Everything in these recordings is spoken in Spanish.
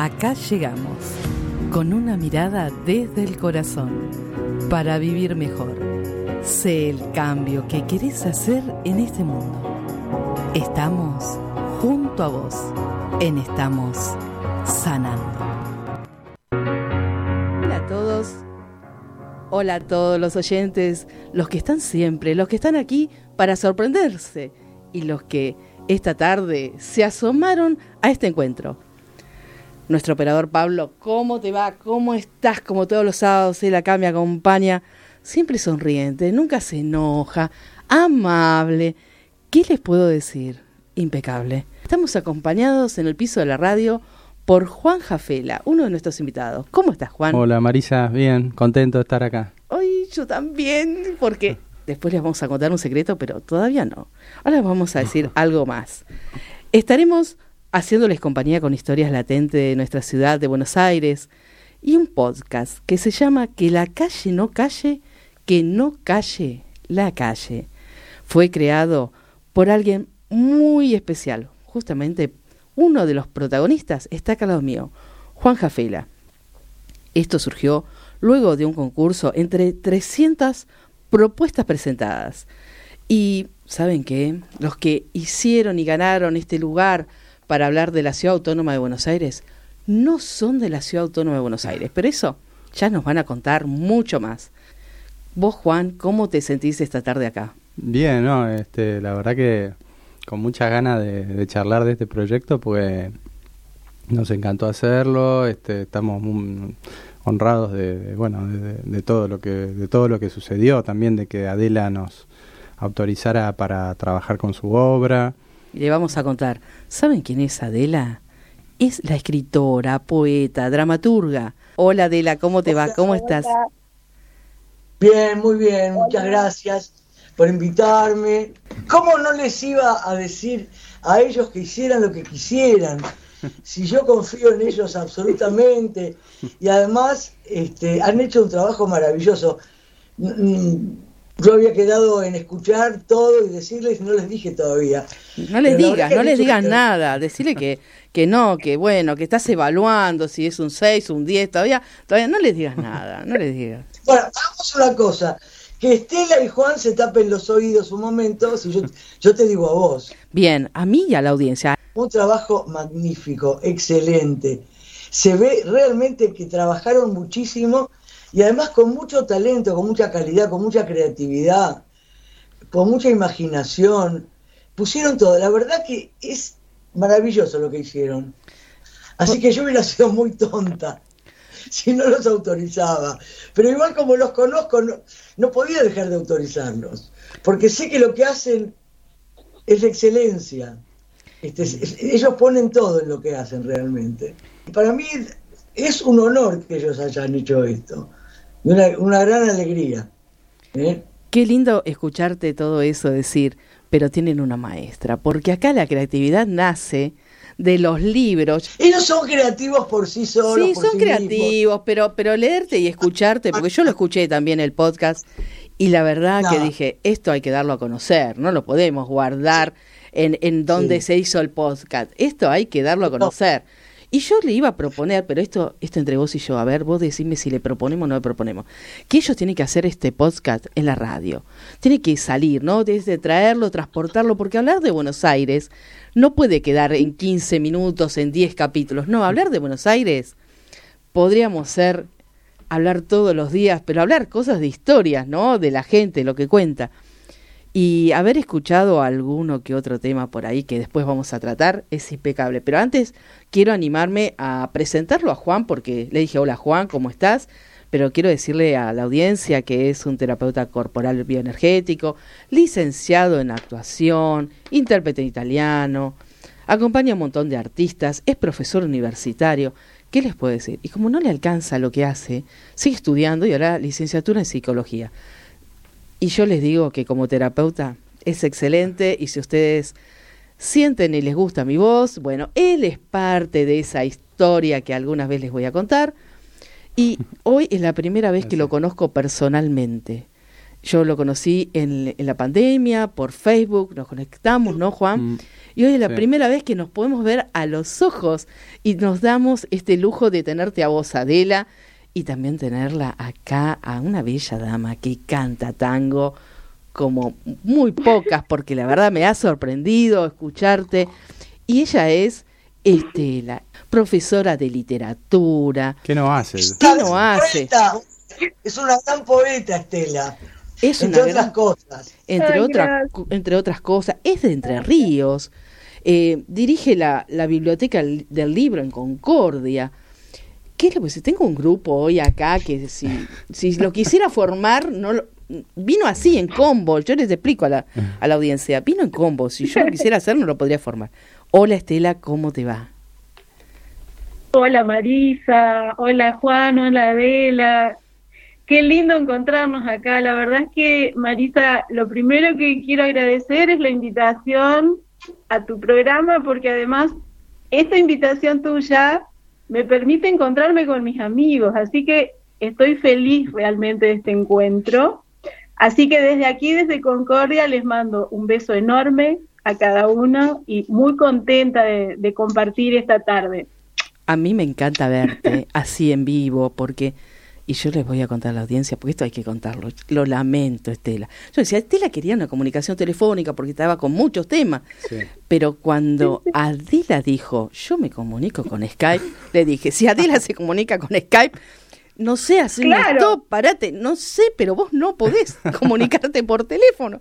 Acá llegamos, con una mirada desde el corazón, para vivir mejor. Sé el cambio que querés hacer en este mundo. Estamos junto a vos, en Estamos Sanando. Hola a todos, hola a todos los oyentes, los que están siempre, los que están aquí para sorprenderse y los que esta tarde se asomaron a este encuentro nuestro operador Pablo. ¿Cómo te va? ¿Cómo estás? Como todos los sábados, él acá me acompaña. Siempre sonriente, nunca se enoja, amable. ¿Qué les puedo decir? Impecable. Estamos acompañados en el piso de la radio por Juan Jafela, uno de nuestros invitados. ¿Cómo estás, Juan? Hola, Marisa. Bien, contento de estar acá. Hoy yo también, porque después les vamos a contar un secreto, pero todavía no. Ahora vamos a decir algo más. Estaremos haciéndoles compañía con historias latentes de nuestra ciudad de Buenos Aires y un podcast que se llama Que la calle no calle, que no calle la calle. Fue creado por alguien muy especial, justamente uno de los protagonistas está acá lado mío, Juan Jafela. Esto surgió luego de un concurso entre 300 propuestas presentadas. Y, ¿saben qué? Los que hicieron y ganaron este lugar para hablar de la Ciudad Autónoma de Buenos Aires no son de la Ciudad Autónoma de Buenos Aires, pero eso ya nos van a contar mucho más. Vos, Juan, ¿cómo te sentís esta tarde acá? Bien, no, este, la verdad que con muchas ganas de, charlar de este proyecto, pues nos encantó hacerlo, este, estamos muy honrados de, bueno, de, todo lo que de todo lo que sucedió, también de que Adela nos autorizara para trabajar con su obra le vamos a contar. ¿Saben quién es Adela? Es la escritora, poeta, dramaturga. Hola Adela, ¿cómo te va? ¿Cómo estás? Bien, muy bien, muchas gracias por invitarme. ¿Cómo no les iba a decir a ellos que hicieran lo que quisieran? Si yo confío en ellos absolutamente y además este, han hecho un trabajo maravilloso yo había quedado en escuchar todo y decirles, no les dije todavía. No les digas, no les digas nada, decirle que, que no, que bueno, que estás evaluando si es un 6, un 10, todavía, todavía no les digas nada, no les digas. Bueno, hagamos una cosa, que Estela y Juan se tapen los oídos un momento, si yo, yo te digo a vos. Bien, a mí y a la audiencia. Un trabajo magnífico, excelente. Se ve realmente que trabajaron muchísimo y además con mucho talento, con mucha calidad, con mucha creatividad, con mucha imaginación. Pusieron todo. La verdad que es maravilloso lo que hicieron. Así que yo hubiera sido muy tonta si no los autorizaba. Pero igual como los conozco, no, podía dejar de autorizarlos. Porque sé que lo que hacen es excelencia. Este, ellos ponen todo en lo que hacen realmente. Para mí es un honor que ellos hayan hecho esto una, una gran alegría. ¿eh? Qué lindo escucharte todo eso decir, pero tienen una maestra, porque acá la creatividad nace de los libros. Ellos son creativos por sí solos. Sí, son creativos, pero, pero leerte y escucharte, porque yo lo escuché también el podcast, y la verdad que dije, esto hay que darlo a conocer, no lo podemos guardar en, en donde se hizo el podcast, esto hay que darlo a conocer. Y yo le iba a proponer, pero esto, esto entre vos y yo, a ver, vos decime si le proponemos o no le proponemos, que ellos tienen que hacer este podcast en la radio. Tiene que salir, ¿no? Desde traerlo, transportarlo, porque hablar de Buenos Aires no puede quedar en 15 minutos, en 10 capítulos. No, hablar de Buenos Aires podríamos ser, hablar todos los días, pero hablar cosas de historias, ¿no? De la gente, lo que cuenta. Y haber escuchado alguno que otro tema por ahí que después vamos a tratar es impecable. Pero antes quiero animarme a presentarlo a Juan porque le dije, hola Juan, ¿cómo estás? Pero quiero decirle a la audiencia que es un terapeuta corporal bioenergético, licenciado en actuación, intérprete en italiano, acompaña a un montón de artistas, es profesor universitario. ¿Qué les puedo decir? Y como no le alcanza lo que hace, sigue estudiando y ahora licenciatura en psicología. Y yo les digo que como terapeuta es excelente y si ustedes sienten y les gusta mi voz, bueno, él es parte de esa historia que algunas veces les voy a contar. Y hoy es la primera vez que lo conozco personalmente. Yo lo conocí en, la pandemia, por Facebook, nos conectamos, ¿no, Juan? Mm. Y hoy es la primera vez que nos podemos ver a los ojos y nos damos este lujo de tenerte a vos, Adela, y también tenerla acá a una bella dama que canta tango como muy pocas, porque la verdad me ha sorprendido escucharte. Y ella es Estela, profesora de literatura. ¿Qué no hace? ¿Qué no hace? Es una gran poeta, Estela. Es entre otras cosas. Entre, otras, entre otras cosas, es de Entre Ríos. Eh, dirige la, la, biblioteca del libro en Concordia. ¿Qué lo que Tengo un grupo hoy acá que si, si lo quisiera formar, no vino así en combo. Yo les explico a la, a la audiencia. Vino en combo. Si yo lo quisiera hacer, no lo podría formar. Hola Estela, ¿cómo te va? Hola Marisa, hola Juan, hola Adela. Qué lindo encontrarnos acá. La verdad es que, Marisa, lo primero que quiero agradecer es la invitación a tu programa, porque además esta invitación tuya me permite encontrarme con mis amigos. Así que estoy feliz realmente de este encuentro. Así que desde aquí, desde Concordia, les mando un beso enorme a cada uno y muy contenta de, de compartir esta tarde. A mí me encanta verte así en vivo porque y yo les voy a contar a la audiencia, porque esto hay que contarlo. Lo lamento, Estela. Yo decía, Estela quería una comunicación telefónica porque estaba con muchos temas. Pero cuando Adela dijo, yo me comunico con Skype, le dije, si Adela se comunica con Skype, no sé, hacer claro. parate, no sé, pero vos no podés comunicarte por teléfono.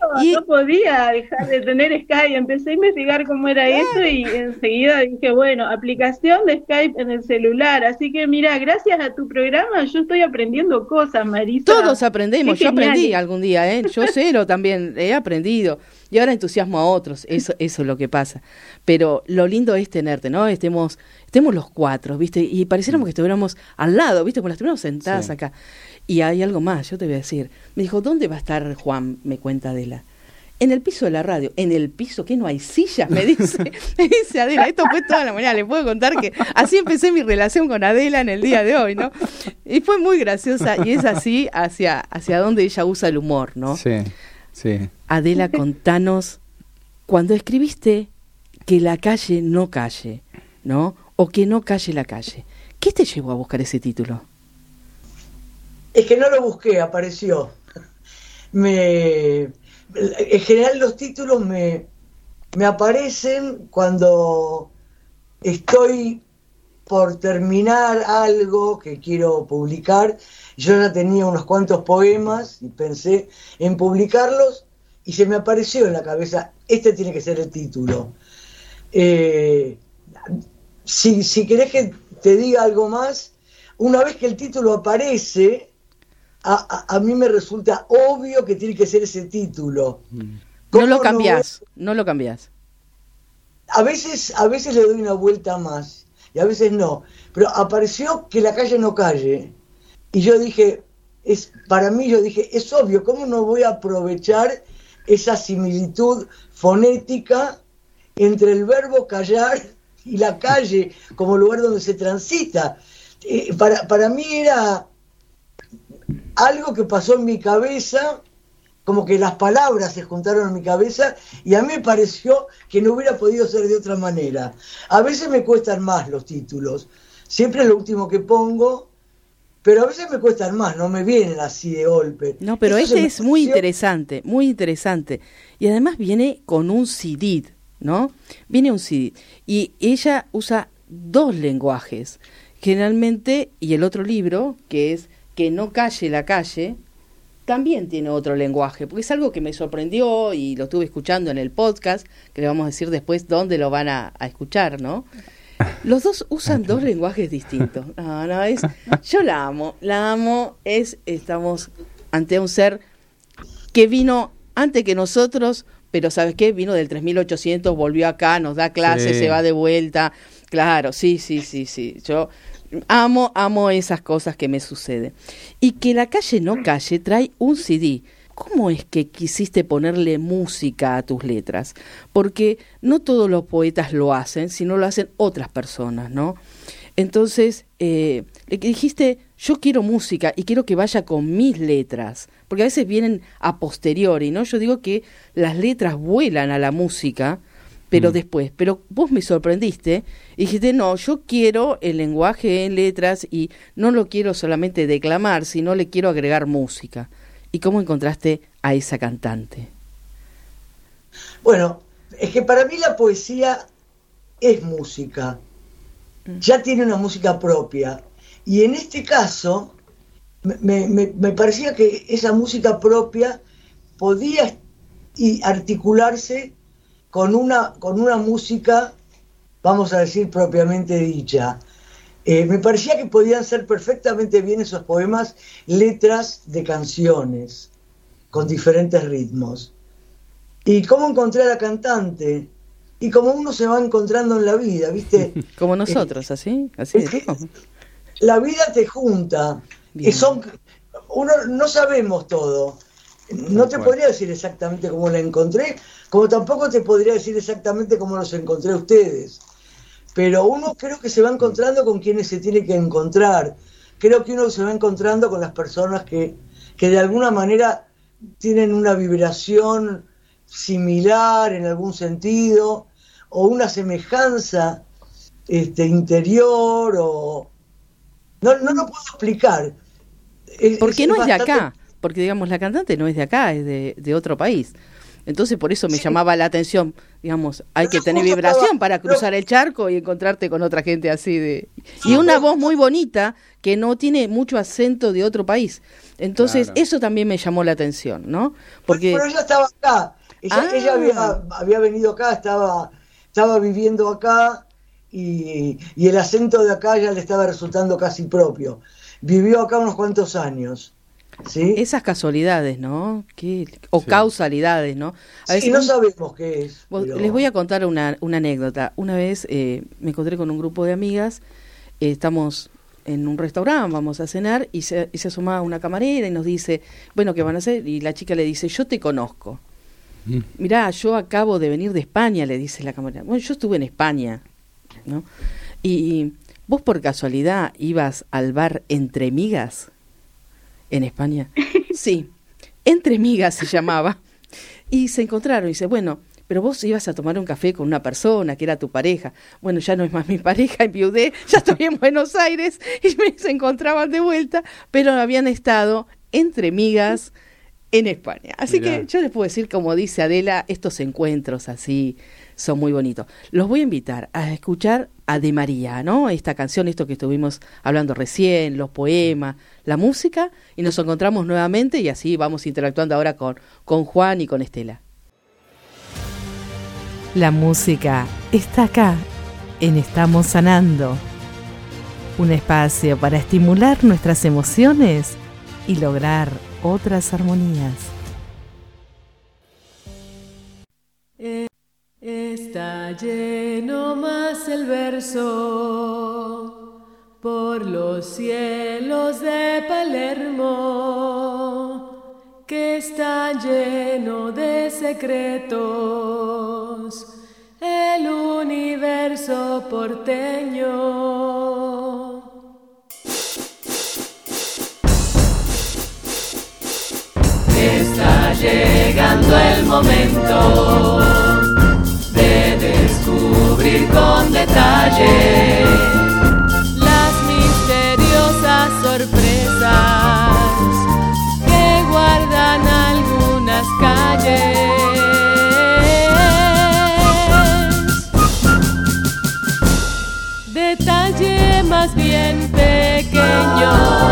no, no, podía dejar de tener Skype, empecé a investigar cómo era eso y enseguida dije, bueno, aplicación de Skype en el celular, así que mira, gracias a tu programa yo estoy aprendiendo cosas, Marisa. Todos aprendemos, yo aprendí algún día, ¿eh? yo cero también he aprendido y ahora entusiasmo a otros, eso, eso es lo que pasa. Pero lo lindo es tenerte, ¿no? Estemos, estemos los cuatro, ¿viste? Y pareciéramos que estuviéramos al lado, ¿viste? Como las estuviéramos sentadas acá. Y hay algo más, yo te voy a decir. Me dijo, ¿dónde va a estar Juan? Me cuenta Adela. En el piso de la radio, en el piso que no hay sillas, me dice, me dice Adela, esto fue toda la mañana, le puedo contar que así empecé mi relación con Adela en el día de hoy, ¿no? Y fue muy graciosa y es así hacia, hacia donde ella usa el humor, ¿no? Sí. Sí. Adela, contanos, cuando escribiste que la calle no calle, ¿no? O que no calle la calle, ¿qué te llevó a buscar ese título? Es que no lo busqué, apareció. Me, en general los títulos me, me aparecen cuando estoy por terminar algo que quiero publicar. Yo ya tenía unos cuantos poemas y pensé en publicarlos y se me apareció en la cabeza, este tiene que ser el título. Eh, si, si querés que te diga algo más, una vez que el título aparece, a, mí me resulta obvio que tiene que ser ese título. Mm. No lo cambias, no, lo cambias. A veces, a veces le doy una vuelta más a veces no. Pero apareció que la calle no calle. Y yo dije, es, para mí yo dije, es obvio, ¿cómo no voy a aprovechar esa similitud fonética entre el verbo callar y la calle como lugar donde se transita? Eh, para, para mí era algo que pasó en mi cabeza como que las palabras se juntaron en mi cabeza y a mí me pareció que no hubiera podido ser de otra manera. A veces me cuestan más los títulos, siempre es lo último que pongo, pero a veces me cuestan más, no me vienen así de golpe. No, pero este es muy interesante, muy interesante. Y además viene con un CD, ¿no? Viene un CD. Y ella usa dos lenguajes, generalmente, y el otro libro, que es Que no calle la calle, también tiene otro lenguaje, porque es algo que me sorprendió y lo estuve escuchando en el podcast, que le vamos a decir después dónde lo van a, escuchar, ¿no? Los dos usan dos lenguajes distintos. No, no, es, yo la amo, la amo, es, estamos ante un ser que vino antes que nosotros, pero ¿sabes qué? Vino del 3800, volvió acá, nos da clases, se va de vuelta. Claro, sí, sí, sí, sí. Yo Amo, amo esas cosas que me suceden. Y que la calle no calle trae un CD. ¿Cómo es que quisiste ponerle música a tus letras? Porque no todos los poetas lo hacen, sino lo hacen otras personas, ¿no? Entonces, eh, le dijiste yo quiero música y quiero que vaya con mis letras, porque a veces vienen a posteriori, ¿no? Yo digo que las letras vuelan a la música, pero mm. después, pero vos me sorprendiste y dijiste, no, yo quiero el lenguaje en letras y no lo quiero solamente declamar, sino le quiero agregar música. ¿Y cómo encontraste a esa cantante? Bueno, es que para mí la poesía es música, mm. ya tiene una música propia. Y en este caso, me, parecía que esa música propia podía articularse con una, con una música, vamos a decir, propiamente dicha. Eh, me parecía que podían ser perfectamente bien esos poemas letras de canciones con diferentes ritmos. ¿Y cómo encontré a la cantante? Y como uno se va encontrando en la vida, ¿viste? Como nosotros, así, así. la vida te junta. Y son, uno no sabemos todo. No te podría decir exactamente cómo la encontré, como tampoco te podría decir exactamente cómo los encontré a ustedes. Pero uno creo que se va encontrando con quienes se tiene que encontrar. Creo que uno se va encontrando con las personas que, que de alguna manera tienen una vibración similar en algún sentido, o una semejanza este, interior, o... No, no lo puedo explicar. Porque no es de acá, porque digamos la cantante no es de acá, es de, de otro país. Entonces por eso me llamaba la atención, digamos, hay que tener vibración para cruzar el charco y encontrarte con otra gente así de... Y una voz muy bonita que no tiene mucho acento de otro país. Entonces eso también me llamó la atención, ¿no? Porque... Pero ella estaba acá, ella, ah. había, venido acá, estaba, estaba viviendo acá y, y el acento de acá ya le estaba resultando casi propio. Vivió acá unos cuantos años. Esas casualidades, ¿no? o causalidades, ¿no? A veces, no sabemos qué es. Les voy a contar una, una anécdota. Una vez eh, me encontré con un grupo de amigas, eh, estamos en un restaurante, vamos a cenar, y se, y se asoma una camarera y nos dice, bueno, ¿qué van a hacer? Y la chica le dice, yo te conozco. Mm. Mirá, yo acabo de venir de España, le dice la camarera. Bueno, yo estuve en España, ¿no? Y vos por casualidad ibas al bar Entre Migas en España. Sí, entre migas se llamaba. Y se encontraron y dice, bueno, pero vos ibas a tomar un café con una persona que era tu pareja. Bueno, ya no es más mi pareja, enviudé, ya estoy en Buenos Aires y me se encontraban de vuelta, pero habían estado entre migas en España. Así que yo les puedo decir, como dice Adela, estos encuentros así son muy bonitos. Los voy a invitar a escuchar a De María, ¿no? Esta canción, esto que estuvimos hablando recién, los poemas, la música, y nos encontramos nuevamente y así vamos interactuando ahora con, con Juan y con Estela. La música está acá, en Estamos Sanando. Un espacio para estimular nuestras emociones y lograr otras armonías. Está lleno más el verso. Por los cielos de Palermo, que está lleno de secretos, el universo porteño. Está llegando el momento descubrir con detalle las misteriosas sorpresas que guardan algunas calles. Detalle más bien pequeño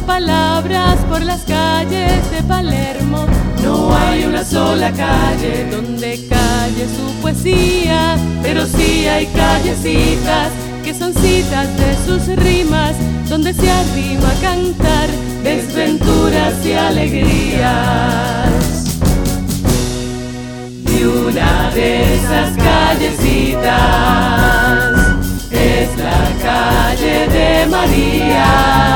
palabras por las calles de Palermo. No hay una sola calle donde calle su poesía, pero sí hay callecitas que son citas de sus rimas, donde se arrima a cantar desventuras y alegrías. Y una de esas callecitas es la calle de María.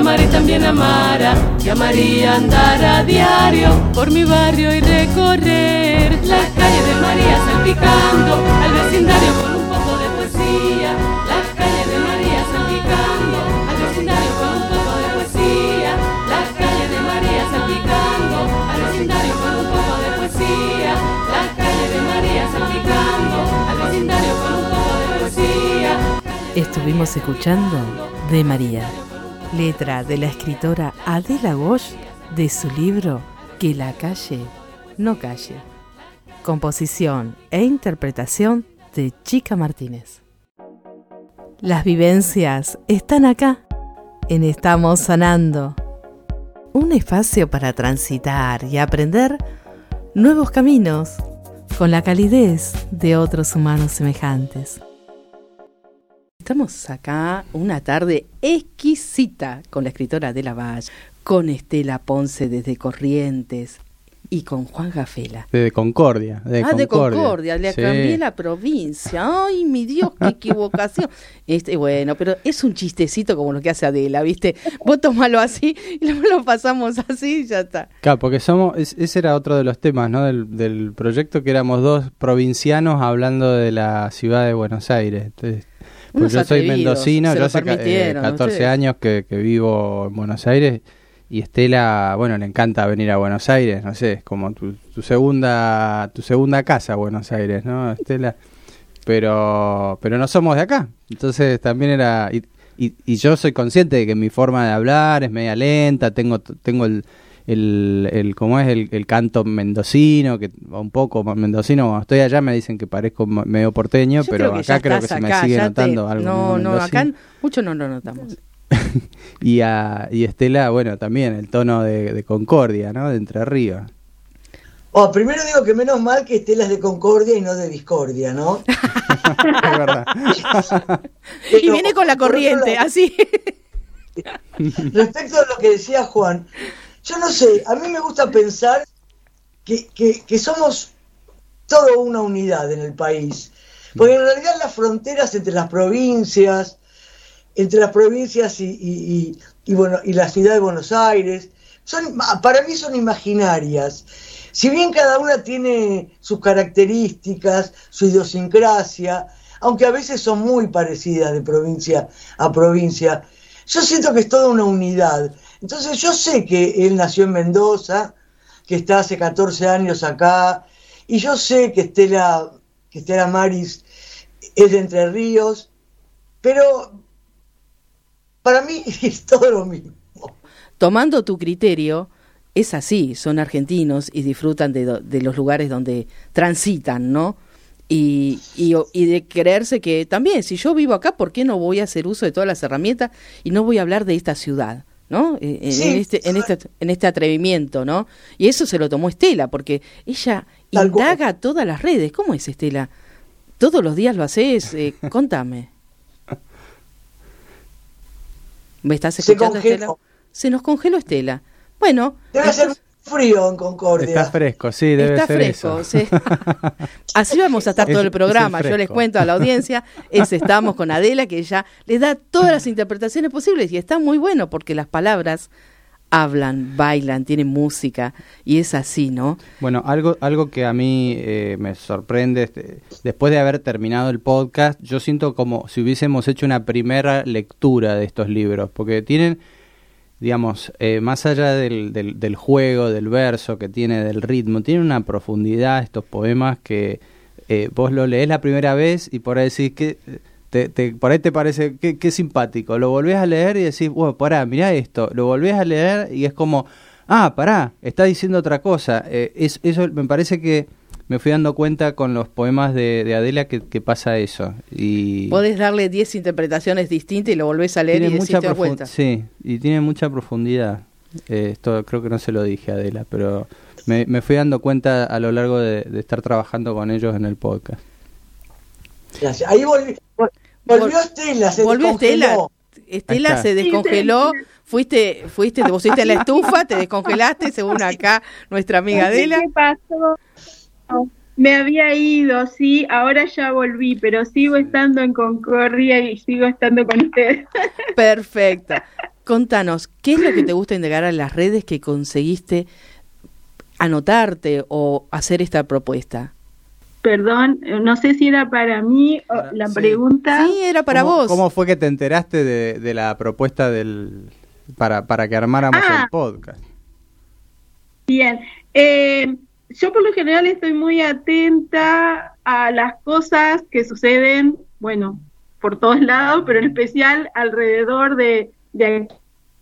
Amaré también amara, y amaría andar a diario por mi barrio y recorrer las calles de María salpicando al vecindario con un poco de poesía. Las calles de María salpicando al vecindario con un poco de poesía. Las calles de María salpicando al vecindario con un poco de poesía. Las calles de María salpicando al vecindario con un poco de poesía. Estuvimos escuchando de María, letra de la escritora Adela Bosch de su libro Que la calle no calle. Composición e interpretación de Chica Martínez. Las vivencias están acá, en Estamos Sanando. Un espacio para transitar y aprender nuevos caminos con la calidez de otros humanos semejantes. Estamos acá una tarde exquisita con la escritora de la Valle, con Estela Ponce desde Corrientes y con Juan Gafela. De Concordia. De ah, de Concordia, le Sí. cambié la provincia. Ay, mi Dios, qué equivocación. Este, bueno, pero es un chistecito como lo que hace Adela, ¿viste? Vos tomalo así y luego lo pasamos así y ya está. Claro, porque somos, es- ese era otro de los temas, ¿no? Del, del proyecto que éramos dos provincianos hablando de la ciudad de Buenos Aires. Entonces, Unos yo soy mendocino, yo hace eh, permitieron, 14 ustedes. años que, que vivo en Buenos Aires y Estela, bueno, le encanta venir a Buenos Aires, no sé, es como tu, tu segunda tu segunda casa Buenos Aires, ¿no, Estela? Pero pero no somos de acá, entonces también era y, y, y yo soy consciente de que mi forma de hablar es media lenta, tengo tengo el el, el cómo es el, el canto mendocino, que un poco mendocino, cuando estoy allá me dicen que parezco medio porteño, Yo pero creo que ya acá creo que se me sigue te- notando algo. No, no, mendocino. acá mucho no lo notamos. Y, a, y Estela, bueno, también el tono de, de Concordia, ¿no? De Entre Ríos. Oh, primero digo que menos mal que Estela es de Concordia y no de Discordia, ¿no? es verdad. Y viene con la corriente, lado, así. Respecto a lo que decía Juan, yo no sé, a mí me gusta pensar que, que- somos toda una unidad en el país. Porque en realidad las fronteras entre las provincias, entre las provincias y, y- y- y, bueno, y la ciudad de Buenos Aires, son, para mí son imaginarias. Si bien cada una tiene sus características, su idiosincrasia, aunque a veces son muy parecidas de provincia a provincia, yo siento que es toda una unidad. Entonces yo sé que él nació en Mendoza, que está hace 14 años acá, y yo sé que Estela, que Estela Maris es de Entre Ríos, pero para mí es todo lo mismo. Tomando tu criterio, es así, son argentinos y disfrutan de, los lugares donde transitan, ¿no? Y, y, y de creerse que también, si yo vivo acá, ¿por qué no voy a hacer uso de todas las herramientas y no voy a hablar de esta ciudad? ¿no? Eh, En, Sí. en este, en, este, en este atrevimiento, ¿no? Y eso se lo tomó Estela, porque ella Tal indaga todas las redes. ¿Cómo es, Estela? ¿Todos los días lo haces? Eh, contame. ¿Me estás Se escuchando, congeló. Estela? Se nos congeló Estela. Bueno, Debe ser entonces- frío en Concordia. Está fresco, sí, debe está ser fresco. eso. sí. Así vamos a estar Es- todo el programa. Yo les cuento a la audiencia, es estamos con Adela, que ella le da todas las interpretaciones posibles y está muy bueno porque las palabras hablan, bailan, tienen música y es así, ¿no? Bueno, algo, algo que a mí eh, me sorprende, este, después de haber terminado el podcast, yo siento como si hubiésemos hecho una primera lectura de estos libros, porque tienen, digamos, eh, más allá del, del, del juego, del verso que tiene, del ritmo, tienen una profundidad estos poemas que eh, vos lo lees la primera vez y por ahí decís que te, te, por ahí te parece que, que simpático. Lo volvés a leer y decís, bueno, pará, mirá esto. Lo volvés a leer y es como, ah, pará, está diciendo otra cosa. Eh, es, eso me parece que me fui dando cuenta con los poemas de, de Adela que, que, pasa eso. Y Podés darle 10 interpretaciones distintas y lo volvés a leer y decís, mucha te das cuenta. Sí, y tiene mucha profundidad. Eh, esto creo que no se lo dije a Adela, pero me, me fui dando cuenta a lo largo de, de estar trabajando con ellos en el podcast. Gracias. Ahí volvió Vol- Estela, se Volvió Estela. descongeló. Estela se descongeló. Fuiste, fuiste, te pusiste en la estufa, te descongelaste, según acá nuestra amiga Adela. ¿Qué pasó? Me había ido, sí, ahora ya volví, pero sigo estando en Concordia y sigo estando con ustedes. Perfecta. Contanos, ¿qué es lo que te gusta indagar en las redes que conseguiste anotarte o hacer esta propuesta? Perdón, no sé si era para mí o la Sí. pregunta. Sí, era para ¿Cómo, vos. ¿Cómo fue que te enteraste de, de la propuesta del para, para que armáramos Ah. el podcast? Bien, eh, yo por lo general estoy muy atenta a las cosas que suceden, bueno, por todos lados, pero en especial alrededor de,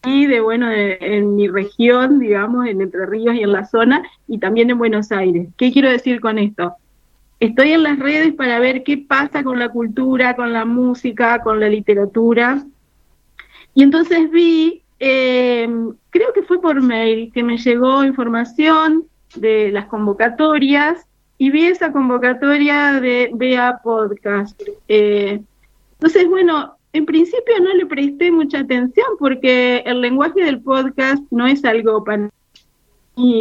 aquí, de bueno, de- en mi región, digamos, en Entre Ríos y en la zona, y también en Buenos Aires. ¿Qué quiero decir con esto? Estoy en las redes para ver qué pasa con la cultura, con la música, con la literatura. Y entonces vi, eh, creo que fue por mail, que me llegó información de las convocatorias y vi esa convocatoria de BA Podcast. Eh, entonces, bueno, en principio no le presté mucha atención porque el lenguaje del podcast no es algo para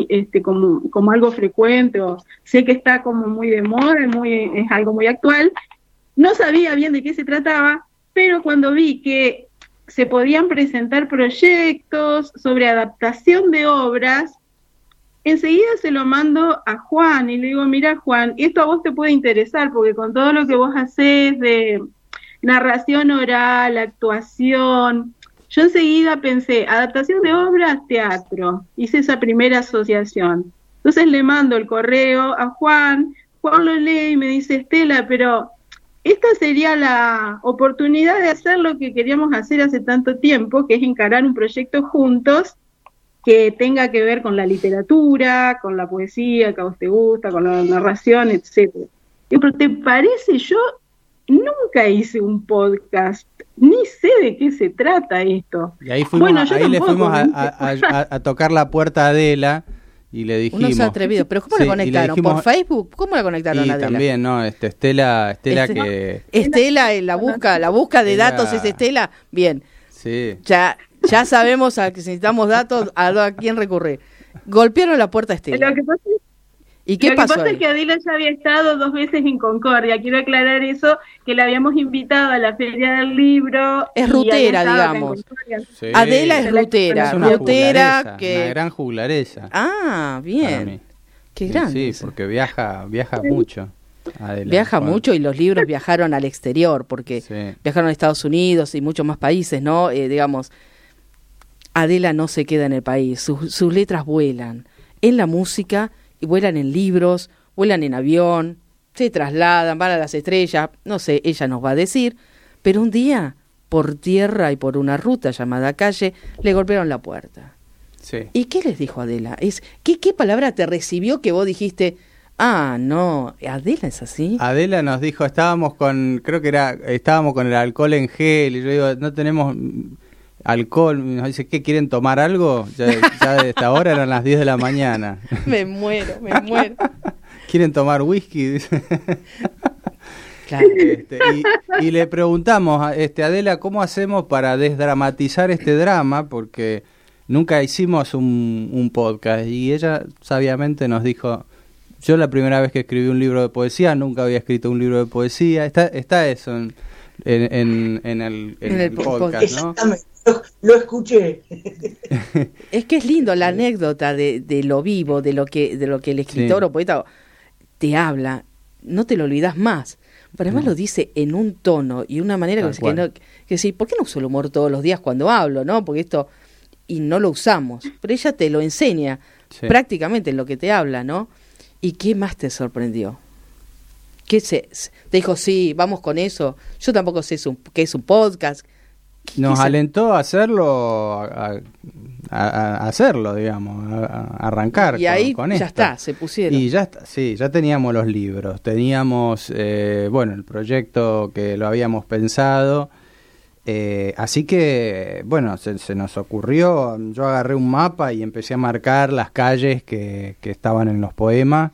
este, como, como algo frecuente o sé que está como muy de moda, muy, es algo muy actual. No sabía bien de qué se trataba, pero cuando vi que se podían presentar proyectos sobre adaptación de obras, enseguida se lo mando a Juan y le digo, mira Juan, esto a vos te puede interesar porque con todo lo que vos haces de narración oral, actuación, yo enseguida pensé, adaptación de obras, teatro, hice esa primera asociación. Entonces le mando el correo a Juan, Juan lo lee y me dice, Estela, pero esta sería la oportunidad de hacer lo que queríamos hacer hace tanto tiempo, que es encarar un proyecto juntos que tenga que ver con la literatura, con la poesía que a vos te gusta, con la narración, etcétera. Digo, pero ¿te parece? Yo nunca hice un podcast, ni sé de qué se trata esto. Y ahí, fuimos Bueno, ahí le fuimos a, ¿viste? a- a- a tocar la puerta a Adela y le dijimos... Unos atrevidos. ¿Pero cómo Sí, la conectaron? dijimos- ¿Por Facebook? ¿Cómo la conectaron Y a Adela? también, ¿no? Este, Estela, Estela Este- que... Estela, la busca, la busca de datos es Estela. Bien, Sí. ya, ya sabemos a que si necesitamos datos a, a quién recurrir. Golpearon la puerta a Estela. Lo que pasa es ¿Y qué Lo pasó? que pasa es que Adela ya había estado dos veces en Concordia. Quiero aclarar eso, que la habíamos invitado a la Feria del Libro. Es rutera, digamos. Sí. Adela es rutera, Es una rutera que... Una gran juglaresa. Ah, bien. Qué grande. Sí, porque viaja, viaja mucho. Adela, Viaja mucho y los libros viajaron al exterior, porque Sí. viajaron a Estados Unidos y muchos más países, ¿no? Eh, digamos, Adela no se queda en el país, sus, sus letras vuelan en la música y vuelan en libros, vuelan en avión, se trasladan, van a las estrellas, no sé, ella nos va a decir, pero un día, por tierra y por una ruta llamada calle, le golpearon la puerta. Sí. ¿Y qué les dijo Adela? Es, ¿qué, ¿Qué palabra te recibió que vos dijiste, ah, no, Adela es así? Adela nos dijo, estábamos con, creo que era, estábamos con el alcohol en gel, y yo digo, no tenemos alcohol, nos dice, ¿qué quieren tomar algo? Ya, ya de esta hora eran las 10 de la mañana. Me muero, me muero. ¿Quieren tomar whisky? Dice. Claro. Este, y, y le preguntamos a este, Adela, ¿cómo hacemos para desdramatizar este drama? Porque nunca hicimos un, un podcast y ella sabiamente nos dijo, yo la primera vez que escribí un libro de poesía, nunca había escrito un libro de poesía, está, está eso en en, en, en el, en En el el po- podcast, ¿no? Lo, lo escuché. Es que es lindo la anécdota de, de lo vivo, de lo que, de lo que el escritor Sí. o poeta te habla, no te lo olvidas más. Pero además lo dice en un tono y una manera Tal que, que, no, que sí, ¿por qué no uso el humor todos los días cuando hablo, no? Porque esto, y no lo usamos, pero ella te lo enseña Sí. prácticamente en lo que te habla, ¿no? ¿Y qué más te sorprendió? ¿Qué se- te dijo, sí, vamos con eso? Yo tampoco sé es un- qué es un podcast. ¿Qué- Nos alentó a hacerlo, a, a- a hacerlo, digamos, a, a arrancar Y con- ahí con ya esto. está, se pusieron. Y ya está, sí, ya teníamos los libros, teníamos, eh, bueno, el proyecto que lo habíamos pensado, eh, así que, bueno, se, se nos ocurrió, yo agarré un mapa y empecé a marcar las calles que, que estaban en los poemas,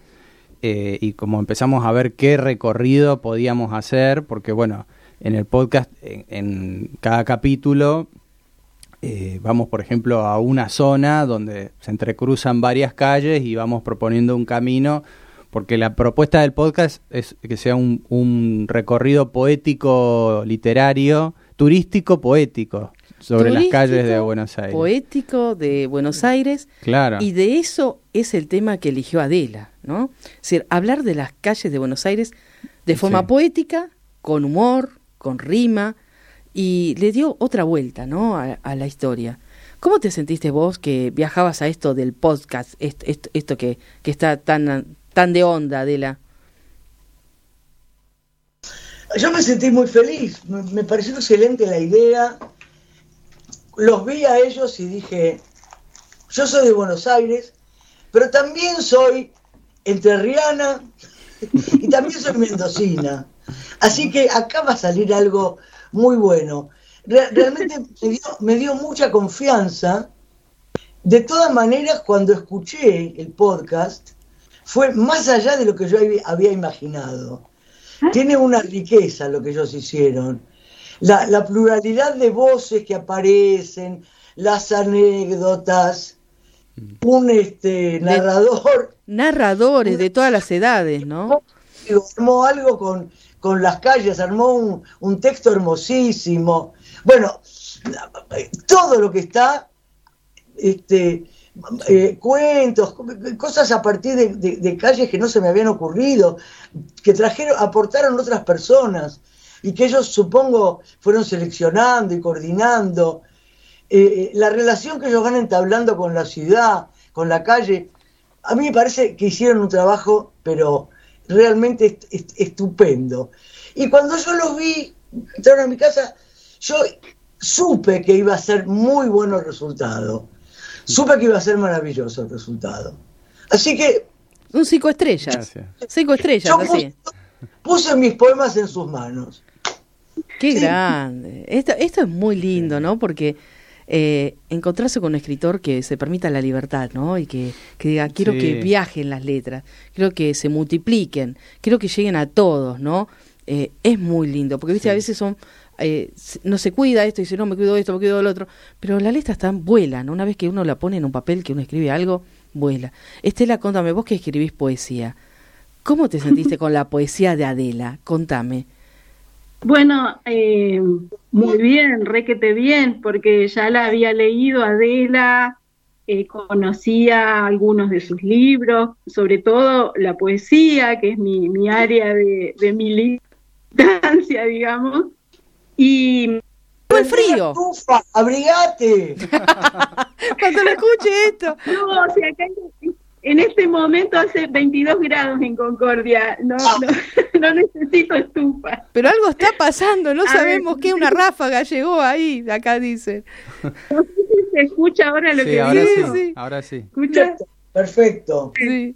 eh, y como empezamos a ver qué recorrido podíamos hacer, porque bueno, en el podcast, en, en cada capítulo, eh, vamos, por ejemplo, a una zona donde se entrecruzan varias calles y vamos proponiendo un camino, porque la propuesta del podcast es que sea un, un recorrido poético, literario, turístico, poético, sobre las calles de Buenos Aires. Poético de Buenos Aires. Claro. Y de eso es el tema que eligió Adela, ¿no? Es decir, hablar de las calles de Buenos Aires de forma Sí. poética, con humor, con rima, y le dio otra vuelta, ¿no? A, a la historia. ¿Cómo te sentiste vos que viajabas a esto del podcast, esto, esto, esto que, que está tan, tan de onda, Adela? Yo me sentí muy feliz, me, me pareció excelente la idea. Los vi a ellos y dije, yo soy de Buenos Aires, pero también soy entrerriana y también soy mendocina. Así que acá va a salir algo muy bueno. Re- realmente me dio, mucha confianza. De todas maneras, cuando escuché el podcast, fue más allá de lo que yo había- imaginado. Tiene una riqueza lo que ellos hicieron. La pluralidad de voces que aparecen, las anécdotas, un este, narrador Narradores de todas las edades, ¿no? armó algo con, con las calles, armó un, un texto hermosísimo. Bueno, todo lo que está, este, eh, cuentos, co- cosas a partir de, de- de calles que no se me habían ocurrido, que trajeron, aportaron otras personas y que ellos supongo fueron seleccionando y coordinando. Eh, la relación que ellos van entablando con la ciudad, con la calle, a mí me parece que hicieron un trabajo, pero realmente est- est- estupendo. Y cuando yo los vi, entraron a mi casa, yo supe que iba a ser muy bueno el resultado. Supe que iba a ser maravilloso el resultado. Así que Un cinco estrellas. Gracias. Cinco estrellas, yo así. puse, puse mis poemas en sus manos. Qué Sí. grande. Esto, esto es muy lindo, ¿no? Porque eh, encontrarse con un escritor que se permita la libertad, ¿no? Y que, que diga, quiero Sí. que viajen las letras, quiero que se multipliquen, quiero que lleguen a todos, ¿no? Eh, es muy lindo, porque, viste, a veces son... eh, no se cuida esto y dice, no, me cuido esto, me cuido del otro. Pero las letras están, vuelan. Una vez que uno la pone en un papel, que uno escribe algo, vuela. Estela, contame, vos que escribís poesía, ¿cómo te sentiste con la poesía de Adela? Contame. Bueno, eh, muy bien, requete bien, porque ya la había leído Adela, eh, conocía algunos de sus libros, sobre todo la poesía, que es mi, mi área de, de militancia, digamos. Y Fue frío. Abrigate. Cuando lo escuche esto. no, o sea, acá en, este momento hace 22 grados en Concordia, no, no, no necesito estufa. Pero algo está pasando, no A sabemos ver. qué, una ráfaga llegó ahí, acá dice. No sé si se escucha ahora lo Sí, que ahora digo. sí, sí. ahora sí. ¿Escucha? Perfecto. Sí.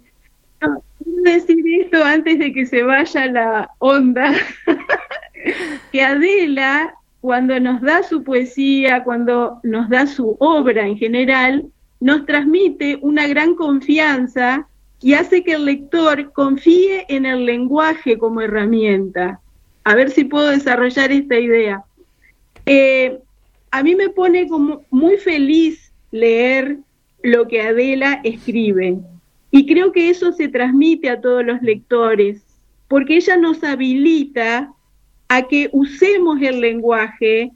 No, quiero decir esto antes de que se vaya la onda, que Adela, cuando nos da su poesía, cuando nos da su obra en general, nos transmite una gran confianza y hace que el lector confíe en el lenguaje como herramienta. A ver si puedo desarrollar esta idea. Eh, a mí me pone como muy feliz leer lo que Adela escribe. Y creo que eso se transmite a todos los lectores, porque ella nos habilita a que usemos el lenguaje,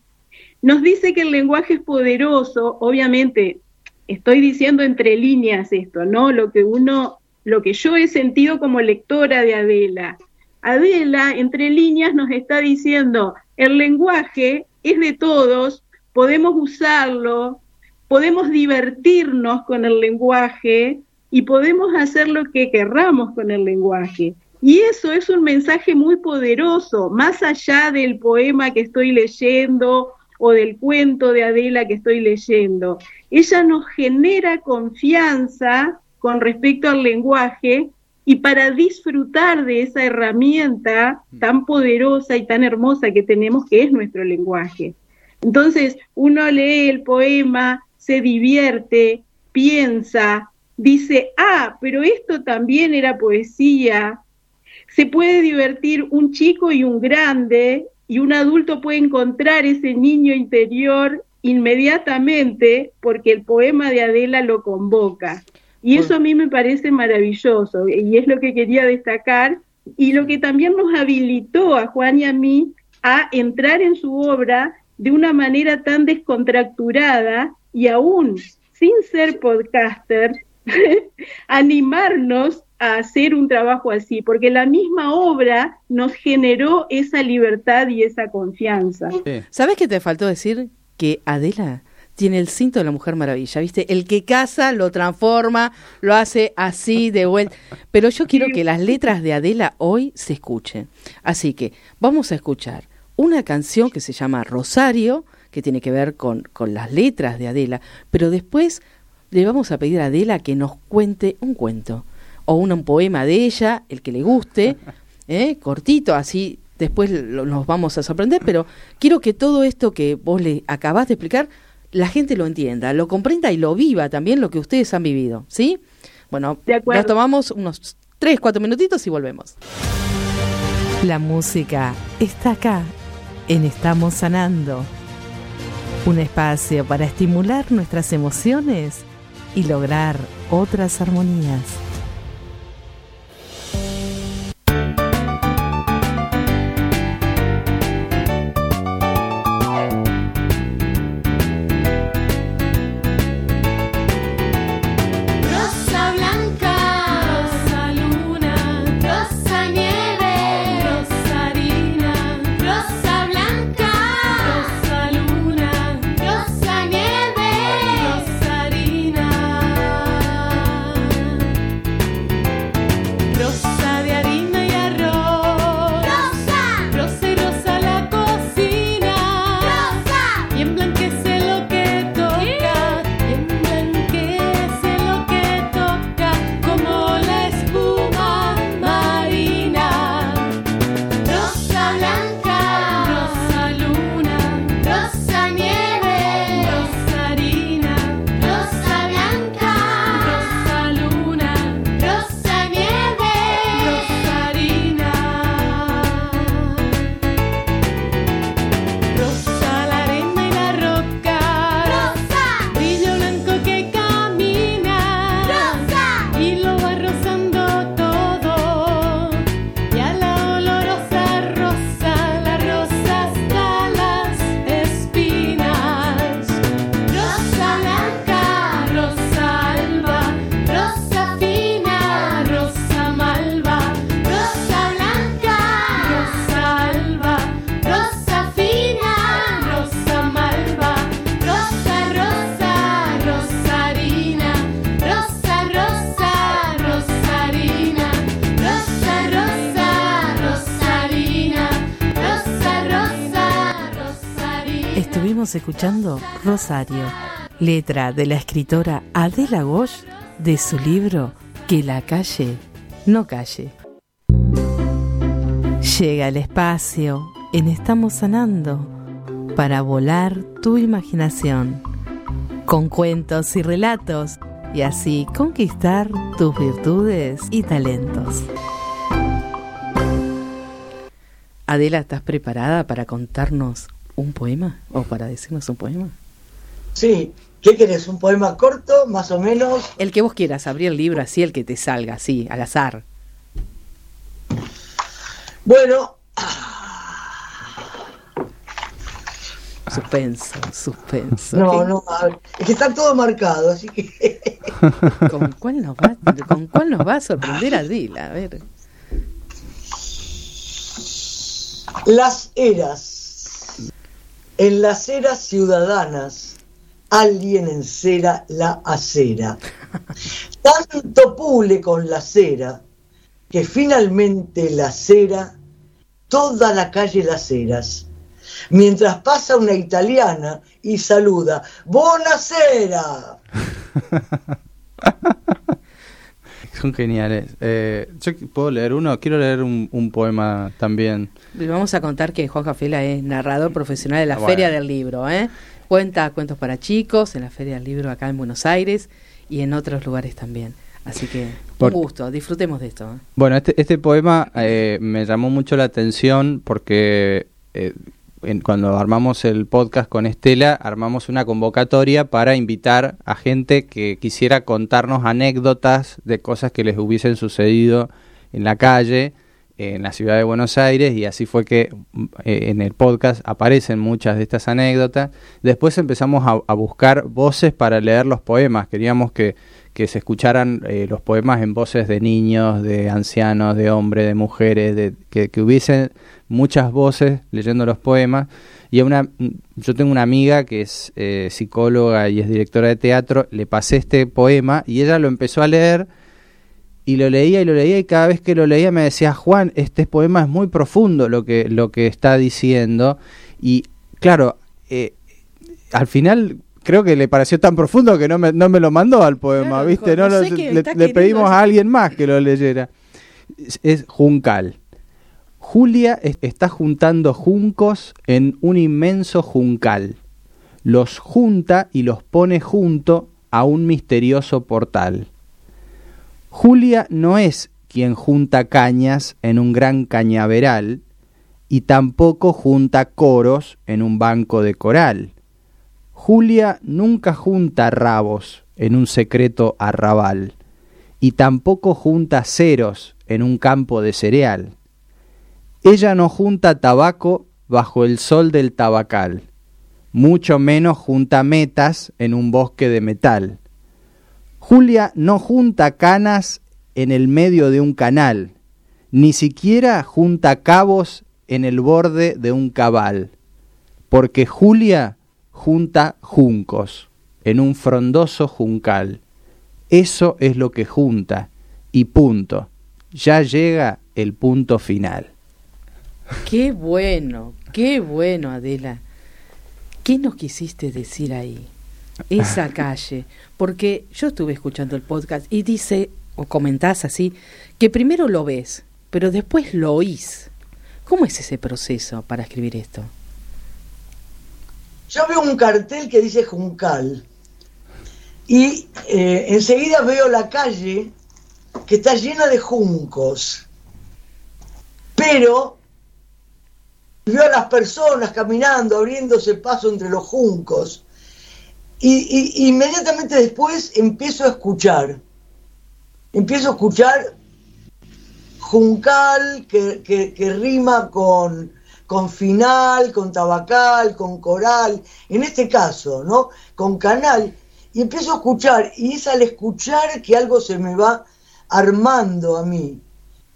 nos dice que el lenguaje es poderoso, obviamente estoy diciendo entre líneas esto, ¿no? Lo que uno, lo que yo he sentido como lectora de Adela. Adela, entre líneas, nos está diciendo, el lenguaje es de todos, podemos usarlo, podemos divertirnos con el lenguaje y podemos hacer lo que querramos con el lenguaje. Y eso es un mensaje muy poderoso, más allá del poema que estoy leyendo o del cuento de Adela que estoy leyendo. Ella nos genera confianza con respecto al lenguaje y para disfrutar de esa herramienta tan poderosa y tan hermosa que tenemos que es nuestro lenguaje. Entonces, uno lee el poema, se divierte, piensa, dice, ah, pero esto también era poesía, se puede divertir un chico y un grande, y un adulto puede encontrar ese niño interior inmediatamente porque el poema de Adela lo convoca. Y eso a mí me parece maravilloso y es lo que quería destacar y lo que también nos habilitó a Juan y a mí a entrar en su obra de una manera tan descontracturada y aún sin ser podcaster, animarnos a hacer un trabajo así, porque la misma obra nos generó esa libertad y esa confianza. ¿Sabes qué te faltó decir? Que Adela tiene el cinto de la Mujer Maravilla, ¿viste? El que casa lo transforma, lo hace así de vuelta. Pero yo quiero que las letras de Adela hoy se escuchen. Así que vamos a escuchar una canción que se llama Rosario, que tiene que ver con, con las letras de Adela, pero después le vamos a pedir a Adela que nos cuente un cuento o un, poema de ella, el que le guste, ¿eh? cortito, así después nos vamos a sorprender, pero quiero que todo esto que vos le acabás de explicar, la gente lo entienda, lo comprenda y lo viva también lo que ustedes han vivido, ¿sí? Bueno, nos tomamos unos tres, cuatro minutitos y volvemos. La música está acá, en Estamos Sanando. Un espacio para estimular nuestras emociones y lograr otras armonías. Rosario, letra de la escritora Adela Gosch de su libro Que la calle no calle. Llega el espacio en Estamos Sanando para volar tu imaginación con cuentos y relatos y así conquistar tus virtudes y talentos. Adela, ¿estás preparada para contarnos un poema o para decirnos un poema? Sí, ¿qué querés? ¿Un poema corto, más o menos? El que vos quieras, abrir el libro así, el que te salga, así, al azar. Bueno, Suspenso, suspenso. No, no, es que está todo marcado, así que... ¿Con cuál nos va, con cuál nos va a sorprender Adela? A ver. Las eras. En las eras ciudadanas, alguien encera la acera. Tanto pule con la cera, que finalmente la cera, toda la calle las eras. Mientras pasa una italiana y saluda, ¡Buonasera! Son geniales. Eh, yo puedo leer uno, quiero leer un, un poema también. Vamos a contar que Juan Jafela es narrador profesional de la Ah, bueno. Feria del Libro, ¿eh? Cuenta cuentos para chicos en la Feria del Libro acá en Buenos Aires y en otros lugares también. Así que Por- un gusto, disfrutemos de esto. ¿eh? Bueno, este, este poema eh, me llamó mucho la atención porque cuando armamos el podcast con Estela, armamos una convocatoria para invitar a gente que quisiera contarnos anécdotas de cosas que les hubiesen sucedido en la calle, en la ciudad de Buenos Aires, y así fue que eh, en el podcast aparecen muchas de estas anécdotas. Después empezamos a buscar voces para leer los poemas. Queríamos que, que se escucharan eh, los poemas en voces de niños, de ancianos, de hombres, de mujeres, de, que, hubiesen muchas voces leyendo los poemas. Y una, yo tengo una amiga que es eh, psicóloga y es directora de teatro, le pasé este poema y ella lo empezó a leer y lo leía y lo leía y cada vez que lo leía me decía, Juan, este poema es muy profundo lo que, lo que está diciendo. Y claro, eh, al final creo que le pareció tan profundo que no me, no me lo mandó al poema, Claro, ¿viste? No no lo- le, pedimos a alguien más que lo leyera. Es, es Juncal. Julia es- está juntando juncos en un inmenso juncal. Los junta y los pone junto a un misterioso portal. Julia no es quien junta cañas en un gran cañaveral y tampoco junta coros en un banco de coral. Julia nunca junta rabos en un secreto arrabal y tampoco junta ceros en un campo de cereal. Ella no junta tabaco bajo el sol del tabacal, mucho menos junta metas en un bosque de metal. Julia no junta canas en el medio de un canal, ni siquiera junta cabos en el borde de un cabal, porque Julia junta juncos en un frondoso juncal. Eso es lo que junta, y punto. Ya llega el punto final. Qué bueno, qué bueno, Adela. ¿Qué nos quisiste decir ahí? Esa calle. Porque yo estuve escuchando el podcast y dice, o comentás así, que primero lo ves, pero después lo oís. ¿Cómo es ese proceso para escribir esto? Yo veo un cartel que dice Juncal. Y eh, enseguida veo la calle que está llena de juncos, pero veo a las personas caminando, abriéndose paso entre los juncos. Y, inmediatamente después empiezo a escuchar, empiezo a escuchar juncal que- que rima con, con final, con tabacal, con coral, en este caso, ¿no? Con canal, y empiezo a escuchar, y es al escuchar que algo se me va armando a mí,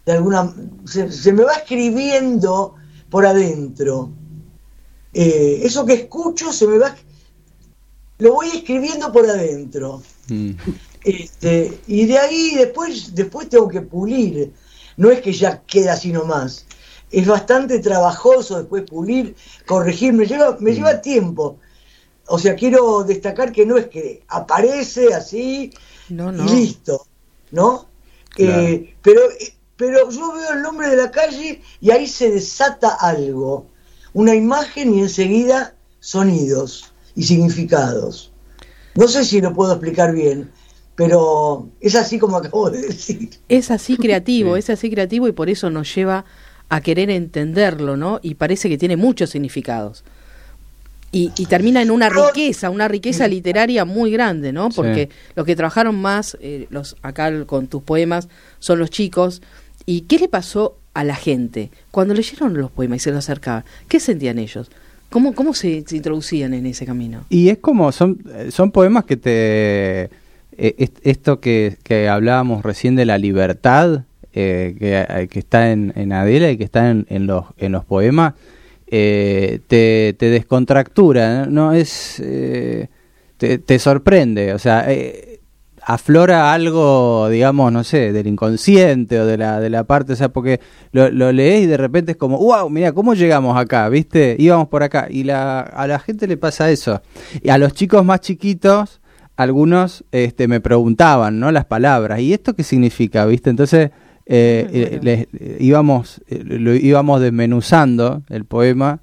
de alguna, se, se me va escribiendo por adentro. Eh, eso que escucho se me va, lo voy escribiendo por adentro. Mm. Este, y de ahí después, después tengo que pulir. No es que ya queda así nomás. Es bastante trabajoso después pulir, corregir, me lleva, me lleva tiempo. O sea, quiero destacar que no es que aparece así No, no. y listo, ¿no? Claro. Eh, pero, pero yo veo el nombre de la calle y ahí se desata algo, una imagen y enseguida sonidos y significados. No sé si lo puedo explicar bien, pero es así como acabo de decir. Es así creativo, Sí. es así creativo y por eso nos lleva a querer entenderlo, ¿no? Y parece que tiene muchos significados. Y, y termina en una riqueza, una riqueza literaria muy grande, ¿no? Sí. Porque los que trabajaron más, eh, los acá con tus poemas, son los chicos. ¿Y qué le pasó a la gente cuando leyeron los poemas y se los acercaban? ¿Qué sentían ellos? ¿Cómo, cómo se, se introducían en ese camino? Y es como, son, son poemas que te... eh, est- esto que, que hablábamos recién de la libertad, eh, que, eh, que está en, en Adela y que está en, en los, en los poemas, eh, te, te descontractura, ¿no? Es, eh, te, sorprende, o sea, eh, aflora algo, digamos, no sé, del inconsciente o de la, de la parte, o sea, porque lo, lo lees y de repente es como, wow, mira, ¿cómo llegamos acá? ¿Viste? Íbamos por acá. Y la, a la gente le pasa eso. Y a los chicos más chiquitos, algunos este, me preguntaban, ¿no? Las palabras. ¿Y esto qué significa? ¿Viste? Entonces, eh, eh, les- eh, íbamos, lo íbamos desmenuzando el poema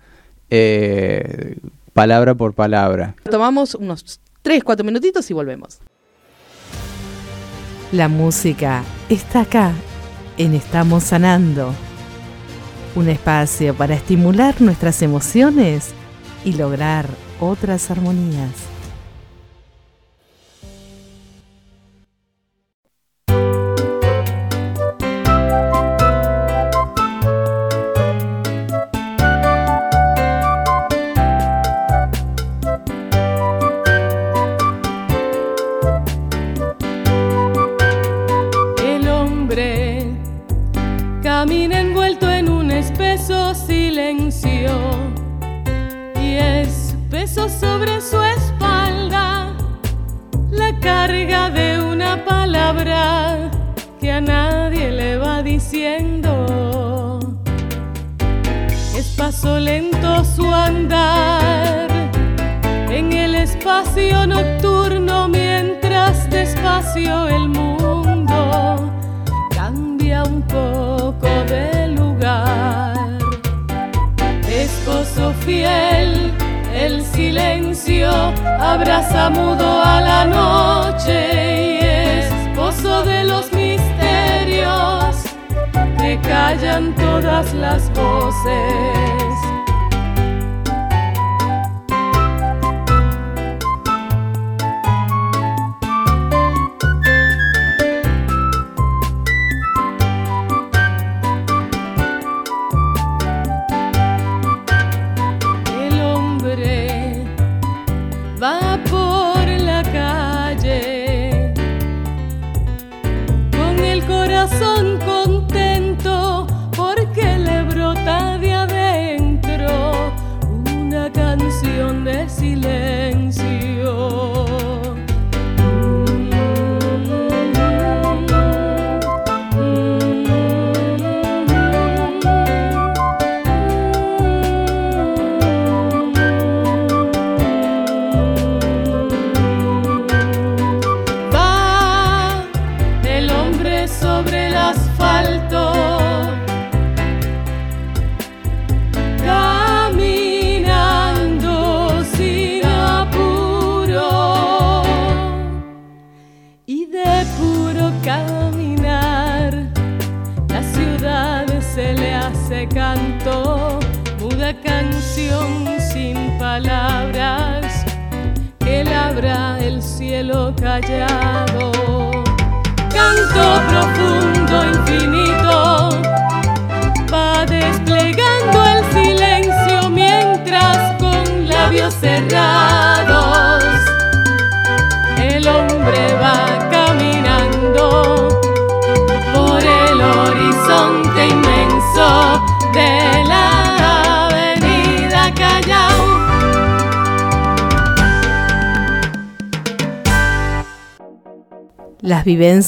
eh, palabra por palabra. Tomamos unos 3, 4 minutitos y volvemos. La música está acá, en Estamos Sanando. Un espacio para estimular nuestras emociones y lograr otras armonías. El mundo cambia un poco de lugar. Esposo fiel, el silencio abraza mudo a la noche y esposo de los misterios que callan todas las voces.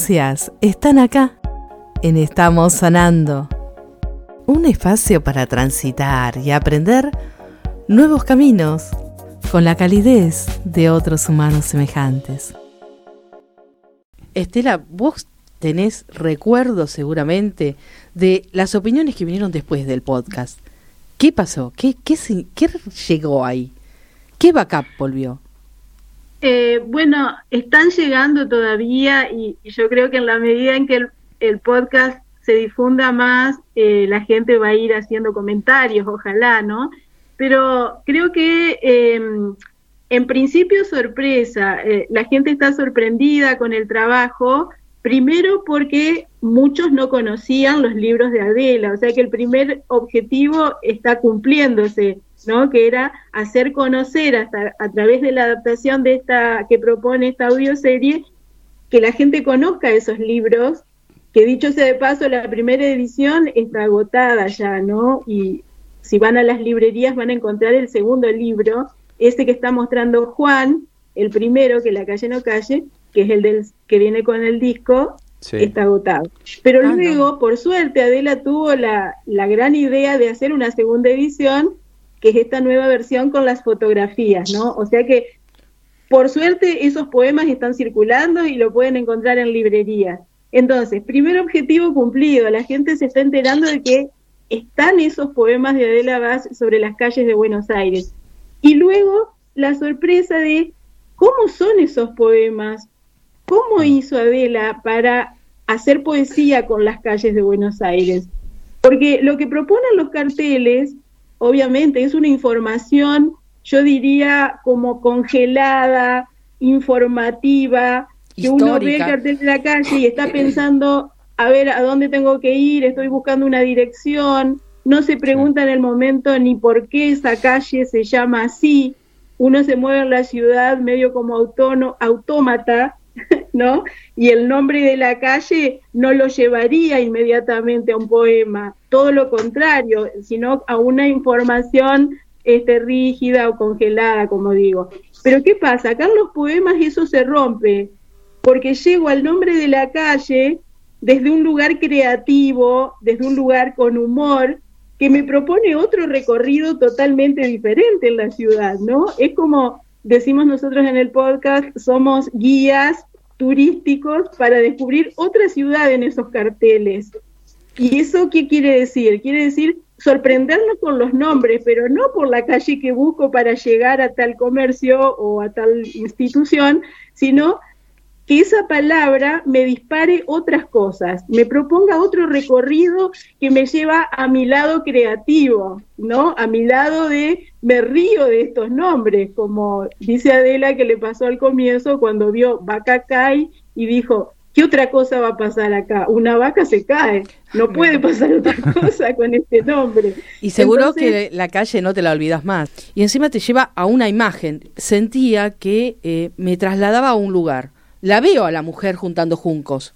Están acá, en Estamos Sanando. Un espacio para transitar y aprender nuevos caminos con la calidez de otros humanos semejantes. Estela, vos tenés recuerdos seguramente de las opiniones que vinieron después del podcast. ¿Qué pasó? ¿Qué, qué, qué llegó ahí? ¿Qué backup volvió? Eh, bueno, están llegando todavía y, yo creo que en la medida en que el, podcast se difunda más, eh, la gente va a ir haciendo comentarios, ojalá, ¿no? Pero creo que eh, en principio sorpresa, eh, la gente está sorprendida con el trabajo, Primero porque muchos no conocían los libros de Adela, o sea que el primer objetivo está cumpliéndose, ¿no? Que era hacer conocer hasta a través de la adaptación de esta que propone esta audioserie que la gente conozca esos libros, que dicho sea de paso, la primera edición está agotada ya, ¿no? Y si van a las librerías van a encontrar el segundo libro, este que está mostrando Juan, el primero, que la calle no calle, que es el del que viene con el disco, está agotado. Pero Ah, luego, por suerte, Adela tuvo la, la gran idea de hacer una segunda edición, que es esta nueva versión con las fotografías, ¿no? O sea que, por suerte, esos poemas están circulando y lo pueden encontrar en librerías. Entonces, primer objetivo cumplido, la gente se está enterando de que están esos poemas de Adela Vaz sobre las calles de Buenos Aires. Y luego la sorpresa de cómo son esos poemas, cómo hizo Adela para hacer poesía con las calles de Buenos Aires. Porque lo que proponen los carteles, obviamente, es una información, yo diría, como congelada, informativa, que uno ve el cartel de la calle y está pensando, a ver, ¿a dónde tengo que ir? Estoy buscando una dirección. No se pregunta en el momento ni por qué esa calle se llama así. Uno se mueve en la ciudad medio como autómata, ¿no? Y el nombre de la calle no lo llevaría inmediatamente a un poema, todo lo contrario, sino a una información este, rígida o congelada, como digo. Pero ¿qué pasa? Acá en los poemas eso se rompe, porque llego al nombre de la calle desde un lugar creativo, desde un lugar con humor, que me propone otro recorrido totalmente diferente en la ciudad, ¿no? Es como decimos nosotros en el podcast, somos guías turísticos para descubrir otra ciudad en esos carteles. ¿Y eso qué quiere decir? Quiere decir sorprendernos con los nombres, pero no por la calle que busco para llegar a tal comercio o a tal institución, sino que esa palabra me dispare otras cosas, me proponga otro recorrido que me lleva a mi lado creativo, ¿no? A mi lado de me río de estos nombres, como dice Adela que le pasó al comienzo cuando vio vaca cae y dijo, ¿qué otra cosa va a pasar acá? Una vaca se cae, no puede pasar otra cosa con este nombre. Y seguro Entonces, que la calle no te la olvidas más. Y encima te lleva a una imagen. Sentía que eh, me trasladaba a un lugar. La veo a la mujer juntando juncos.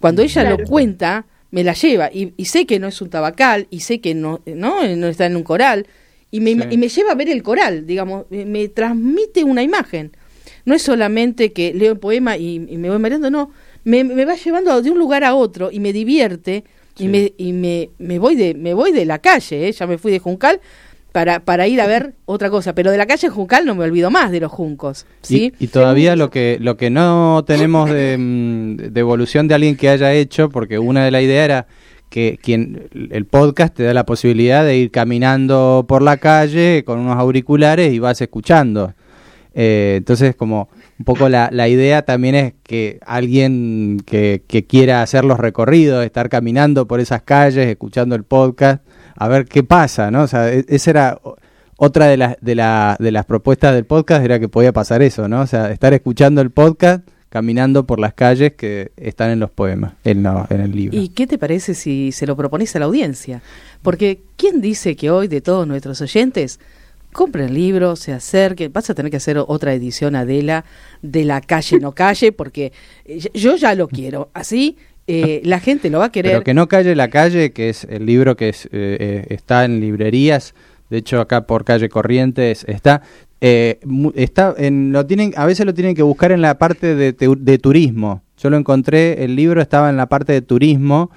Cuando ella Claro. lo cuenta, me la lleva. Y, y sé que no es un tabacal, y sé que no, no, no está en un coral. Y me, Sí. y me lleva a ver el coral, digamos. Me, me transmite una imagen. No es solamente que leo el poema y, y me voy mareando, no. Me, me va llevando de un lugar a otro y me divierte. Sí. Y, me, y me, me voy de me voy de la calle, ¿eh? ya me fui de Juncal para, para ir a ver otra cosa. Pero de la calle Juncal no me olvido más de los juncos. ¿sí? Y, y todavía lo que lo que no tenemos de, mm, de evolución de alguien que haya hecho, porque una de las ideas era que quien el podcast te da la posibilidad de ir caminando por la calle con unos auriculares y vas escuchando. Eh, entonces, como un poco la, la idea también es que alguien que, que quiera hacer los recorridos, estar caminando por esas calles, escuchando el podcast, a ver qué pasa, ¿no? O sea, e- esa era otra de las de, la, de las propuestas del podcast, era que podía pasar eso, ¿no? O sea, estar escuchando el podcast, caminando por las calles que están en los poemas, en, la- en el libro. ¿Y qué te parece si se lo propones a la audiencia? Porque ¿quién dice que hoy de todos nuestros oyentes compren el libro, se acerquen? Vas a tener que hacer otra edición, Adela, de la calle no calle, porque eh, yo ya lo quiero. Así eh, la gente lo va a querer. Pero que no calle la calle, que es el libro que es, eh, eh, está en librerías. De hecho, acá por calle Corrientes está. eh, está en, lo tienen, a veces lo tienen que buscar en la parte de, de turismo. Yo lo encontré, el libro estaba en la parte de turismo,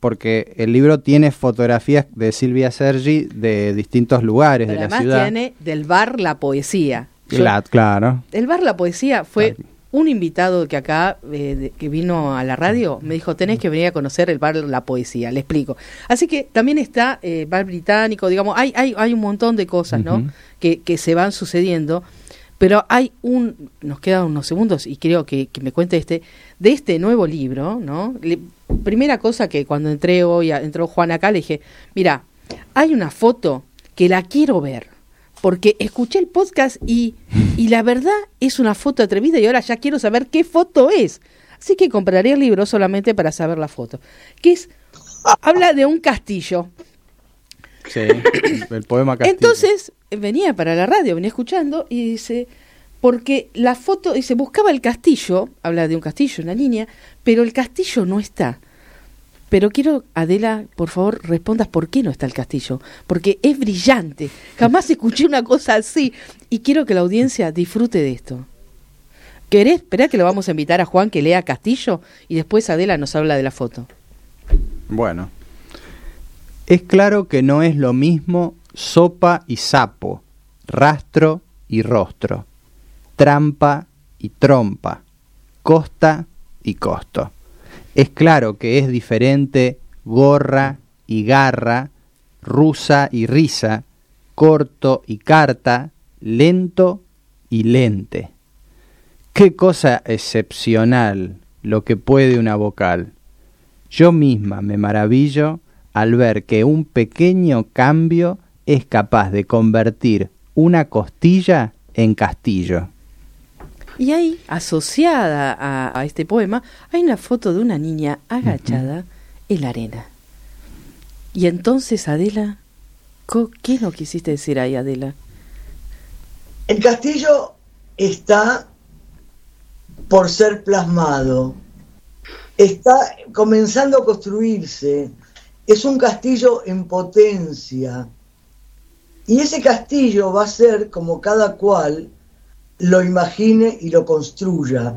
porque el libro tiene fotografías de Silvia Sergi de distintos lugares Pero de la además ciudad. tiene del bar La Poesía. Yo- claro. El bar La Poesía fue Claro. Un invitado que acá, eh, de- que vino a la radio, me dijo, tenés que venir a conocer el bar La Poesía, le explico. Así que también está eh, bar británico, digamos, hay, hay, hay un montón de cosas, ¿no? Que, que se van sucediendo, pero hay un, nos quedan unos segundos y creo que, que me cuente este, de este nuevo libro, ¿no? Le- primera cosa que cuando entré hoy, a- entró Juan acá, le dije, mira, hay una foto que la quiero ver, porque escuché el podcast y, y la verdad es una foto atrevida y ahora ya quiero saber qué foto es. Así que compraría el libro solamente para saber la foto. Que es, habla de un castillo. Sí, el poema Castillo. Entonces venía para la radio, venía escuchando y dice, porque la foto, dice, buscaba el castillo, habla de un castillo, una línea, pero el castillo no está. Pero quiero, Adela, por favor, respondas por qué no está el castillo. Porque es brillante. Jamás escuché una cosa así. Y quiero que la audiencia disfrute de esto. ¿Querés? Esperá que lo vamos a invitar a Juan que lea Castillo y después Adela nos habla de la foto. Bueno, es claro que no es lo mismo sopa y sapo, rastro y rostro, trampa y trompa, costa y costo. Es claro que es diferente gorra y garra, rusa y risa, corto y carta, lento y lente. Qué cosa excepcional lo que puede una vocal. Yo misma me maravillo al ver que un pequeño cambio es capaz de convertir una costilla en castillo. Y ahí, asociada a, a este poema, hay una foto de una niña agachada en la arena. Y entonces, Adela, ¿qué no quisiste decir ahí, Adela? El castillo está por ser plasmado, está comenzando a construirse, es un castillo en potencia. Y ese castillo va a ser como cada cual lo imagine y lo construya.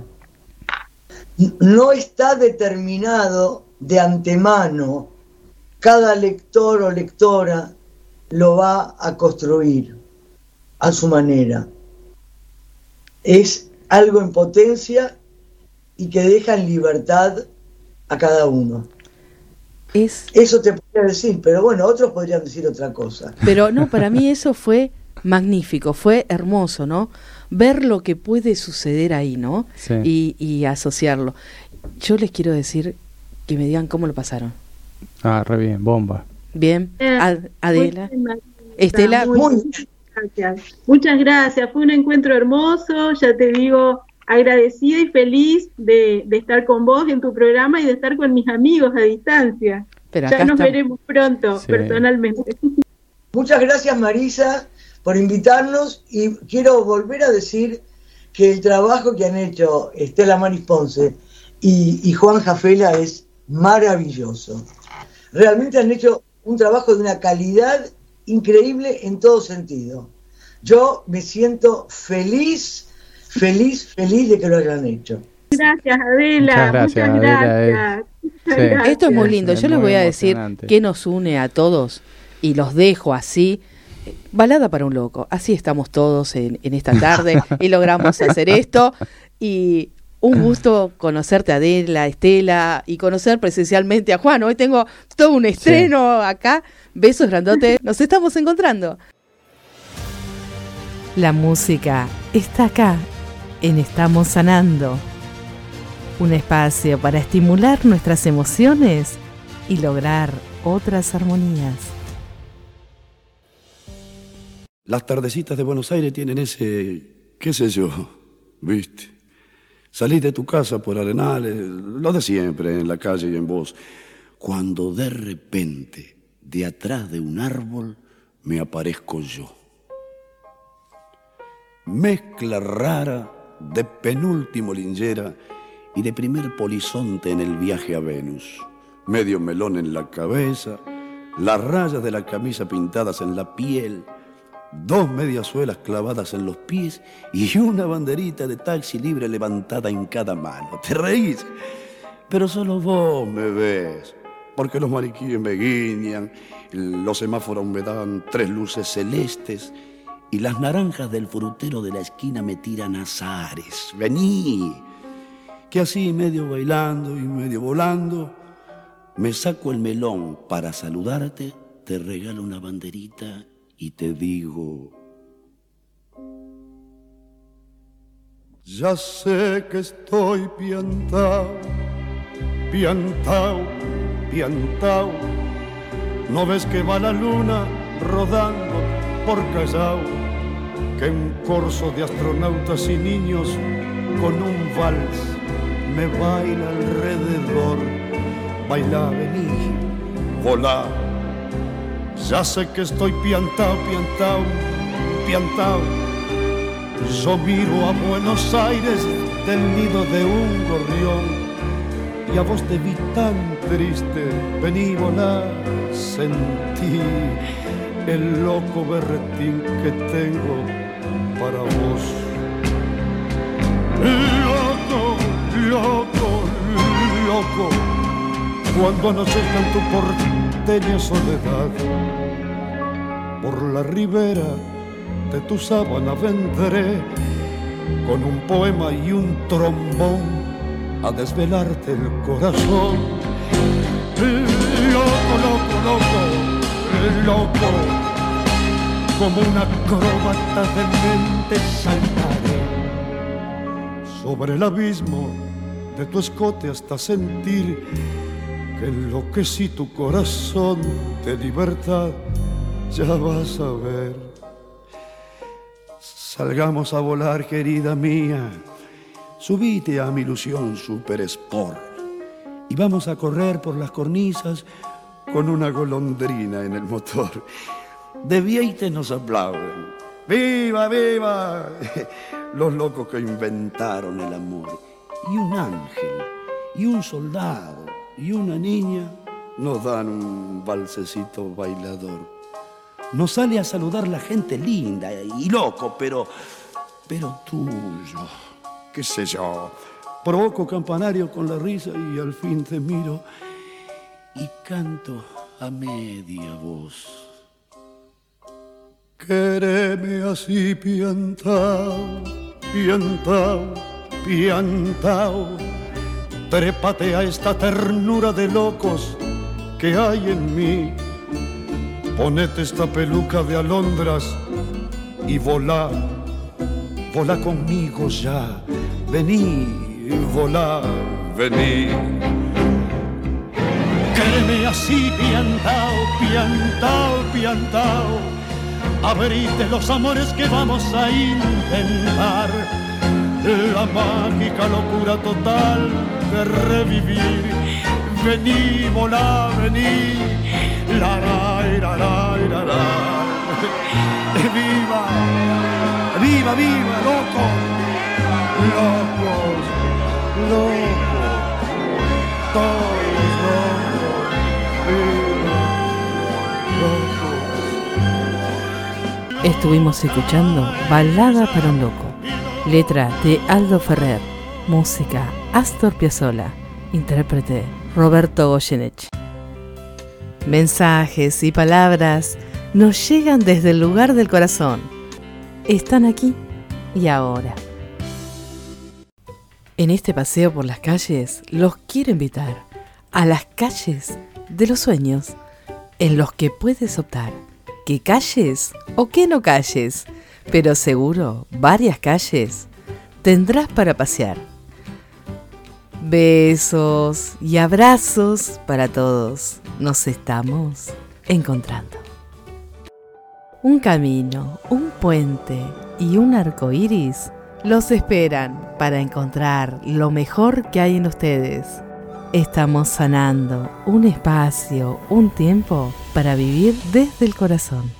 No está determinado de antemano, cada lector o lectora lo va a construir a su manera. Es algo en potencia y que deja en libertad a cada uno. Es, Eso te podría decir, pero bueno, otros podrían decir otra cosa. pero no, para mí eso fue magnífico, fue hermoso, ¿no? Ver lo que puede suceder ahí, ¿no? Sí. Y, y asociarlo. Yo les quiero decir que me digan cómo lo pasaron. Ah, re bien, bomba. Bien, Ad- Adela. Muy Estela, muy Muy bien, gracias. Muchas gracias. Fue un encuentro hermoso. Ya te digo, agradecida y feliz de, de estar con vos en tu programa y de estar con mis amigos a distancia. pero Ya nos está. veremos pronto, Sí. personalmente. Muchas gracias Marisa por invitarnos y quiero volver a decir que el trabajo que han hecho Estela Maris Ponce y, y Juan Jafela es maravilloso. Realmente han hecho un trabajo de una calidad increíble en todo sentido. Yo me siento feliz, feliz, feliz de que lo hayan hecho. Gracias, Adela. Muchas gracias, Muchas Adela, gracias. Muchas sí. gracias. Esto es muy lindo. Es Yo les voy a decir qué nos une a todos y los dejo así. Balada para un loco. Así estamos todos en, en esta tarde y logramos hacer esto. Y un gusto conocerte, Adela, Estela, y conocer presencialmente a Juan. Hoy tengo todo un estreno acá. Besos grandotes. Nos estamos encontrando. La música está acá, en Estamos Sanando. Un espacio para estimular nuestras emociones y lograr otras armonías. Las tardecitas de Buenos Aires tienen ese, qué sé yo, viste. Salís de tu casa por Arenales, lo de siempre, en la calle y en voz, cuando de repente, de atrás de un árbol, me aparezco yo. Mezcla rara de penúltimo lingera y de primer polizonte en el viaje a Venus. Medio melón en la cabeza, las rayas de la camisa pintadas en la piel, dos mediasuelas clavadas en los pies y una banderita de taxi libre levantada en cada mano. ¿Te reís? Pero solo vos me ves, porque los mariquíes me guiñan, los semáforos me dan tres luces celestes y las naranjas del frutero de la esquina me tiran azares. Vení, que así medio bailando y medio volando, me saco el melón para saludarte, te regalo una banderita y te digo, ya sé que estoy piantao, piantao, piantao, no ves que va la luna rodando por Callao, que un corso de astronautas y niños con un vals me baila alrededor. Baila, vení, volá. Ya sé que estoy piantao, piantao, piantao. Yo miro a Buenos Aires del nido de un gorrión y a vos te vi tan triste, vení volá, sentí el loco berretín que tengo para vos. Loco, loco, loco, cuando anochezca en tu porteña soledad, por la ribera de tu sábana vendré con un poema y un trombón a desvelarte el corazón. Loco, loco, loco, loco, como una acróbata de mente saltaré sobre el abismo de tu escote hasta sentir que enloquecí tu corazón de libertad. Ya vas a ver. Salgamos a volar, querida mía. Subite a mi ilusión super sport y vamos a correr por las cornisas con una golondrina en el motor. De Vieite nos aplauden. ¡Viva, viva! Los locos que inventaron el amor. Y un ángel, y un soldado, y una niña nos dan un balsecito bailador. Nos sale a saludar la gente linda y loco, pero, pero tuyo, qué sé yo. Provoco campanario con la risa y al fin te miro y canto a media voz. Quéreme así piantao, piantao, piantao. Trépate a esta ternura de locos que hay en mí. Ponete esta peluca de alondras y volá, volá conmigo ya. Vení, volá, vení. Quéreme así piantao, piantao, piantao abrite los amores que vamos a intentar. La mágica locura total de revivir. Vení, volá, vení. Viva, viva, viva, loco. Locos, locos, todos locos. Viva, locos. Estuvimos escuchando Balada para un Loco, letra de Aldo Ferrer, música Astor Piazzolla, intérprete Roberto Goyeneche. Mensajes y palabras nos llegan desde el lugar del corazón. Están aquí y ahora. En este paseo por las calles los quiero invitar a las calles de los sueños en los que puedes optar que calles o que no calles, pero seguro varias calles tendrás para pasear. Besos y abrazos para todos. Nos estamos encontrando. Un camino, un puente y un arco iris los esperan para encontrar lo mejor que hay en ustedes. Estamos sanando un espacio, un tiempo para vivir desde el corazón.